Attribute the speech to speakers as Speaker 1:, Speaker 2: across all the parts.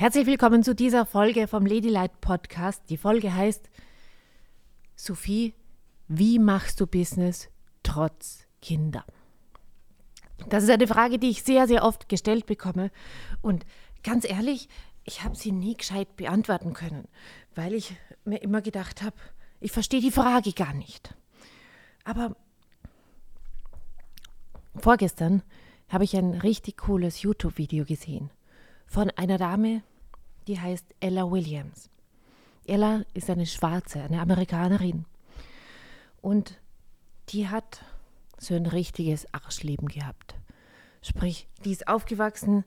Speaker 1: Herzlich willkommen zu dieser Folge vom Ladylight Podcast. Die Folge heißt Sophie, wie machst du Business trotz Kinder? Das ist eine Frage, die ich sehr, sehr oft gestellt bekomme. Und ganz ehrlich, ich habe sie nie gescheit beantworten können, weil ich mir immer gedacht habe, ich verstehe die Frage gar nicht. Aber vorgestern habe ich ein richtig cooles YouTube-Video gesehen von einer Dame, die heißt Ella Williams. Ella ist eine Schwarze, eine Amerikanerin. Und die hat so ein richtiges Arschleben gehabt. Sprich, die ist aufgewachsen,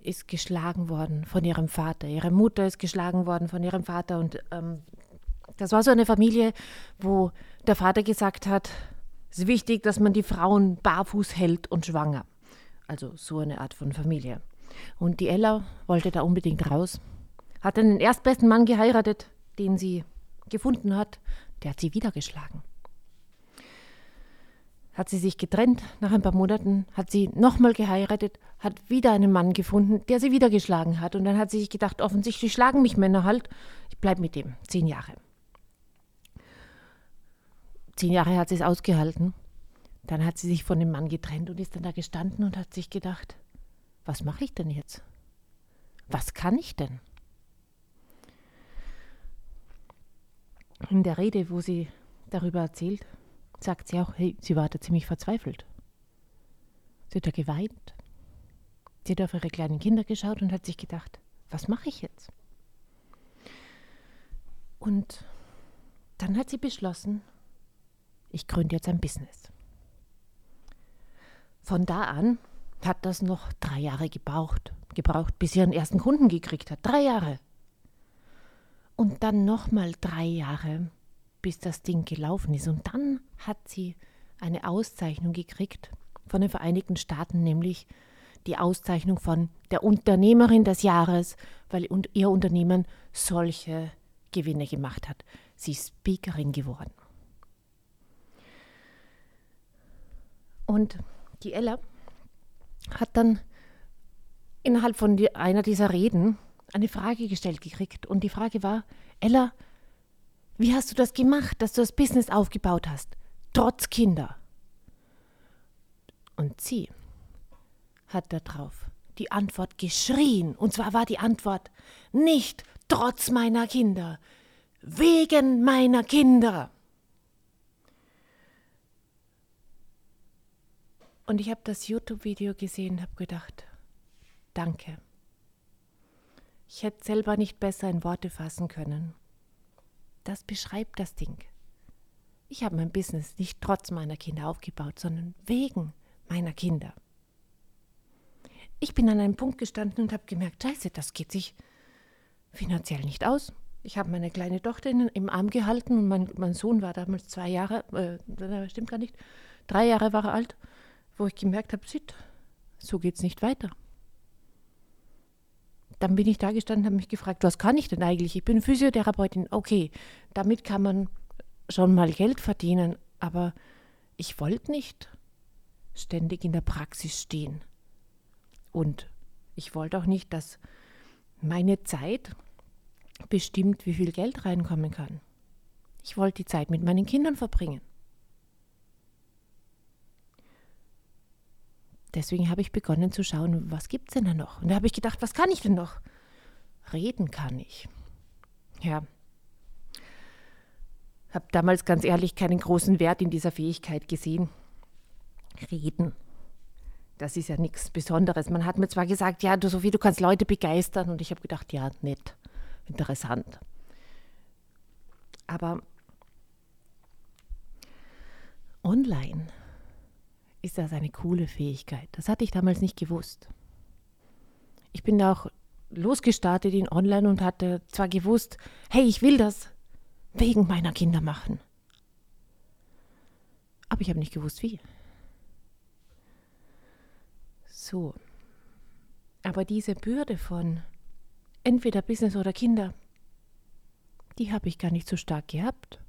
Speaker 1: ist geschlagen worden von ihrem Vater. Ihre Mutter ist geschlagen worden von ihrem Vater. Und ähm, das war so eine Familie, wo der Vater gesagt hat, es ist wichtig, dass man die Frauen barfuß hält und schwanger. Also so eine Art von Familie. Und die Ella wollte da unbedingt raus. Hat dann den erstbesten Mann geheiratet, den sie gefunden hat. Der hat sie wieder geschlagen. Hat sie sich getrennt, nach ein paar Monaten hat sie nochmal geheiratet, hat wieder einen Mann gefunden, der sie wieder geschlagen hat. Und dann hat sie sich gedacht, offensichtlich schlagen mich Männer halt, ich bleibe mit dem. Zehn Jahre. Zehn Jahre hat sie es ausgehalten. Dann hat sie sich von dem Mann getrennt und ist dann da gestanden und hat sich gedacht, was mache ich denn jetzt? Was kann ich denn? In der Rede, wo sie darüber erzählt, sagt sie auch, hey, sie war da ziemlich verzweifelt. Sie hat da geweint. Sie hat auf ihre kleinen Kinder geschaut und hat sich gedacht, was mache ich jetzt? Und dann hat sie beschlossen, ich gründe jetzt ein Business. Von da an hat das noch drei Jahre gebraucht, gebraucht, bis sie ihren ersten Kunden gekriegt hat. Drei Jahre. Und dann nochmal drei Jahre, bis das Ding gelaufen ist. Und dann hat sie eine Auszeichnung gekriegt von den Vereinigten Staaten, nämlich die Auszeichnung von der Unternehmerin des Jahres, weil ihr Unternehmen solche Gewinne gemacht hat. Sie ist Speakerin geworden. Und die Ella hat dann innerhalb von einer dieser Reden eine Frage gestellt gekriegt. Und die Frage war, Ella, wie hast du das gemacht, dass du das Business aufgebaut hast, trotz Kinder? Und sie hat darauf die Antwort geschrien. Und zwar war die Antwort nicht trotz meiner Kinder, wegen meiner Kinder. Und ich habe das YouTube-Video gesehen und habe gedacht, danke. Ich hätte selber nicht besser in Worte fassen können. Das beschreibt das Ding. Ich habe mein Business nicht trotz meiner Kinder aufgebaut, sondern wegen meiner Kinder. Ich bin an einem Punkt gestanden und habe gemerkt, scheiße, das geht sich finanziell nicht aus. Ich habe meine kleine Tochter im Arm gehalten und mein, mein Sohn war damals zwei Jahre, äh, stimmt gar nicht, drei Jahre war er alt wo ich gemerkt habe, shit, so geht es nicht weiter. Dann bin ich da gestanden und habe mich gefragt, was kann ich denn eigentlich? Ich bin Physiotherapeutin. Okay, damit kann man schon mal Geld verdienen, aber ich wollte nicht ständig in der Praxis stehen. Und ich wollte auch nicht, dass meine Zeit bestimmt, wie viel Geld reinkommen kann. Ich wollte die Zeit mit meinen Kindern verbringen. Deswegen habe ich begonnen zu schauen, was gibt es denn da noch? Und da habe ich gedacht, was kann ich denn noch? Reden kann ich. Ja. Habe damals ganz ehrlich keinen großen Wert in dieser Fähigkeit gesehen. Reden. Das ist ja nichts Besonderes. Man hat mir zwar gesagt, ja, du Sophie, du kannst Leute begeistern. Und ich habe gedacht, ja, nett, interessant. Aber online ist das eine coole Fähigkeit. Das hatte ich damals nicht gewusst. Ich bin da auch losgestartet in Online und hatte zwar gewusst, hey, ich will das wegen meiner Kinder machen. Aber ich habe nicht gewusst, wie. So. Aber diese Bürde von entweder Business oder Kinder, die habe ich gar nicht so stark gehabt,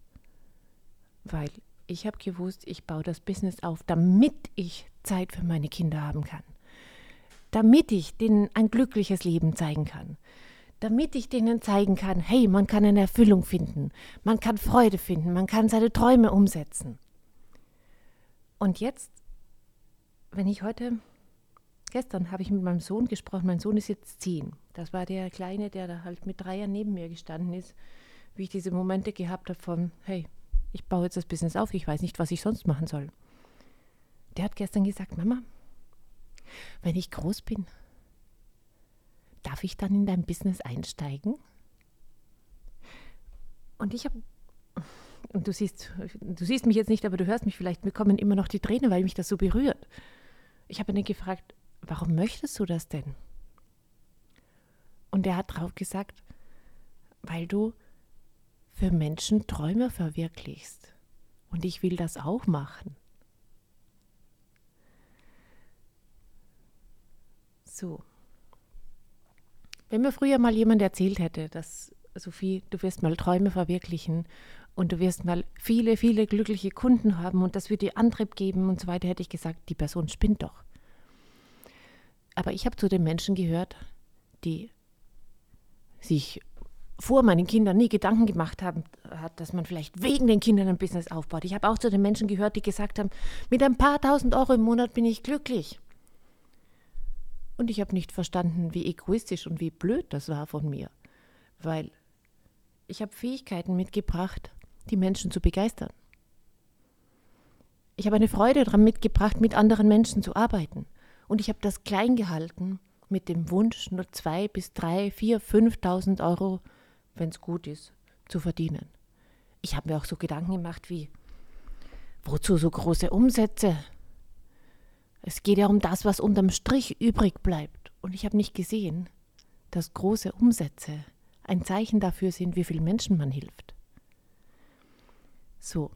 Speaker 1: weil ich habe gewusst, ich baue das Business auf, damit ich Zeit für meine Kinder haben kann. damit ich denen ein glückliches Leben zeigen kann. Damit ich denen zeigen kann, hey, man kann eine Erfüllung finden, man kann Freude finden, man kann seine Träume umsetzen. Und jetzt, wenn ich heute, gestern habe ich mit meinem Sohn gesprochen, mein Sohn ist jetzt zehn. Das war der Kleine, der da halt mit drei Jahren neben mir gestanden ist, wie ich diese Momente gehabt habe von, hey, ich baue jetzt das Business auf, ich weiß nicht, was ich sonst machen soll. Der hat gestern gesagt, Mama, wenn ich groß bin, darf ich dann in dein Business einsteigen? Und ich habe, und du siehst, du siehst mich jetzt nicht, aber du hörst mich vielleicht, mir kommen immer noch die Tränen, weil mich das so berührt. Ich habe ihn gefragt, warum möchtest du das denn? Und er hat drauf gesagt, weil du für Menschen Träume verwirklichst. Und ich will das auch machen. So. Wenn mir früher mal jemand erzählt hätte, dass Sophie, du wirst mal Träume verwirklichen und du wirst mal viele, viele glückliche Kunden haben und das wird dir Antrieb geben und so weiter, hätte ich gesagt, die Person spinnt doch. Aber ich habe zu den Menschen gehört, die sich vor meinen Kindern nie Gedanken gemacht haben, hat, dass man vielleicht wegen den Kindern ein Business aufbaut. Ich habe auch zu den Menschen gehört, die gesagt haben, mit ein paar tausend Euro im Monat bin ich glücklich. Und ich habe nicht verstanden, wie egoistisch und wie blöd das war von mir, weil ich habe Fähigkeiten mitgebracht, die Menschen zu begeistern. Ich habe eine Freude daran mitgebracht, mit anderen Menschen zu arbeiten. Und ich habe das klein gehalten mit dem Wunsch, nur zwei bis drei, vier, fünftausend Euro wenn es gut ist, zu verdienen. Ich habe mir auch so Gedanken gemacht wie, wozu so große Umsätze? Es geht ja um das, was unterm Strich übrig bleibt. Und ich habe nicht gesehen, dass große Umsätze ein Zeichen dafür sind, wie vielen Menschen man hilft. So,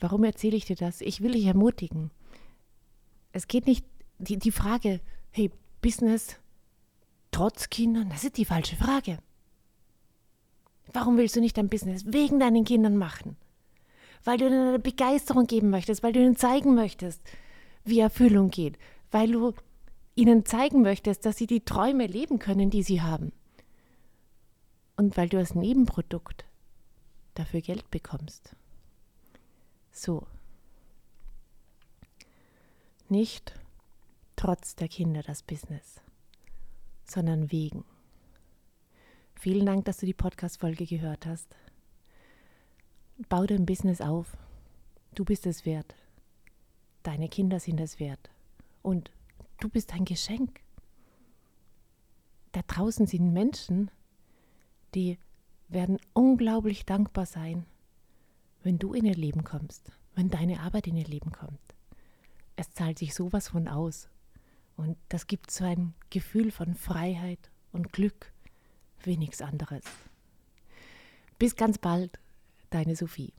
Speaker 1: warum erzähle ich dir das? Ich will dich ermutigen. Es geht nicht, die, die Frage, hey, Business trotz Kindern, das ist die falsche Frage. Warum willst du nicht dein Business wegen deinen Kindern machen? Weil du ihnen eine Begeisterung geben möchtest, weil du ihnen zeigen möchtest, wie Erfüllung geht, weil du ihnen zeigen möchtest, dass sie die Träume leben können, die sie haben. Und weil du als Nebenprodukt dafür Geld bekommst. So. Nicht trotz der Kinder das Business, sondern wegen. Vielen Dank, dass du die Podcast-Folge gehört hast. Bau dein Business auf. Du bist es wert. Deine Kinder sind es wert. Und du bist ein Geschenk. Da draußen sind Menschen, die werden unglaublich dankbar sein, wenn du in ihr Leben kommst, wenn deine Arbeit in ihr Leben kommt. Es zahlt sich sowas von aus. Und das gibt so ein Gefühl von Freiheit und Glück wie nichts anderes. Bis ganz bald, deine Sophie.